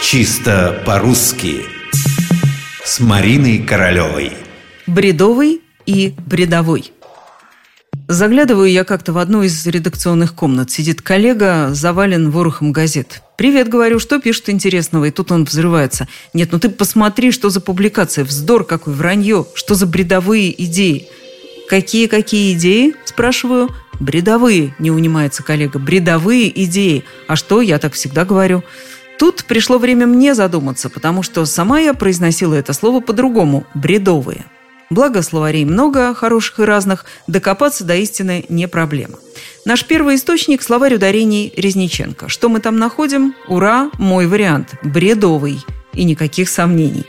Чисто по-русски С Мариной Королевой Бредовый и бредовой Заглядываю я как-то в одну из редакционных комнат. Сидит коллега, завален ворохом газет. «Привет», говорю, что пишет интересного? И тут он взрывается. «Нет, ну ты посмотри, что за публикация, вздор какой, вранье, что за бредовые идеи». «Какие-какие идеи?» – спрашиваю. «Бредовые», – не унимается коллега. «Бредовые идеи». А что, я так всегда говорю. Тут пришло время мне задуматься, потому что сама я произносила это слово по-другому – «бредовые». Благо словарей много, хороших и разных, докопаться до истины не проблема. Наш первый источник – словарь ударений Резниченко. Что мы там находим? Ура, мой вариант. Бредовый. И никаких сомнений.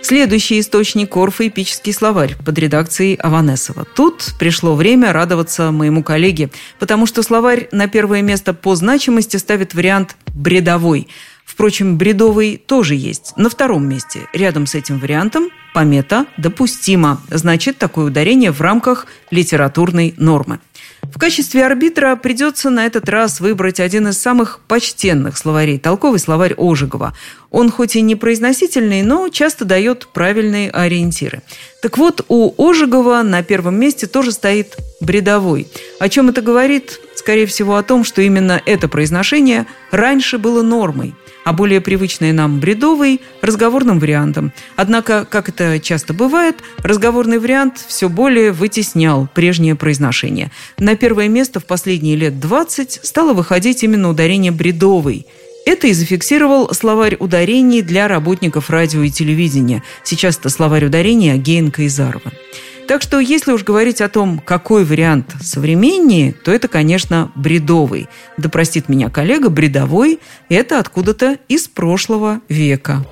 Следующий источник – орфоэпический словарь под редакцией Аванесова. Тут пришло время радоваться моему коллеге, потому что словарь на первое место по значимости ставит вариант «бредовой». Впрочем, бредовый тоже есть. На втором месте. Рядом с этим вариантом помета допустима. Значит, такое ударение в рамках литературной нормы. В качестве арбитра придется на этот раз выбрать один из самых почтенных словарей, толковый словарь Ожегова. Он хоть и не произносительный, но часто дает правильные ориентиры. Так вот, у Ожегова на первом месте тоже стоит бредовой. О чем это говорит? Скорее всего, о том, что именно это произношение раньше было нормой а более привычные нам бредовый – разговорным вариантом. Однако, как это часто бывает, разговорный вариант все более вытеснял прежнее произношение. На первое место в последние лет 20 стало выходить именно ударение «бредовый», это и зафиксировал словарь ударений для работников радио и телевидения. Сейчас это словарь ударений Агеенко и. Так что, если уж говорить о том, какой вариант современнее, то это, конечно, бредовый. Да простит меня коллега, бредовой – это откуда-то из прошлого века.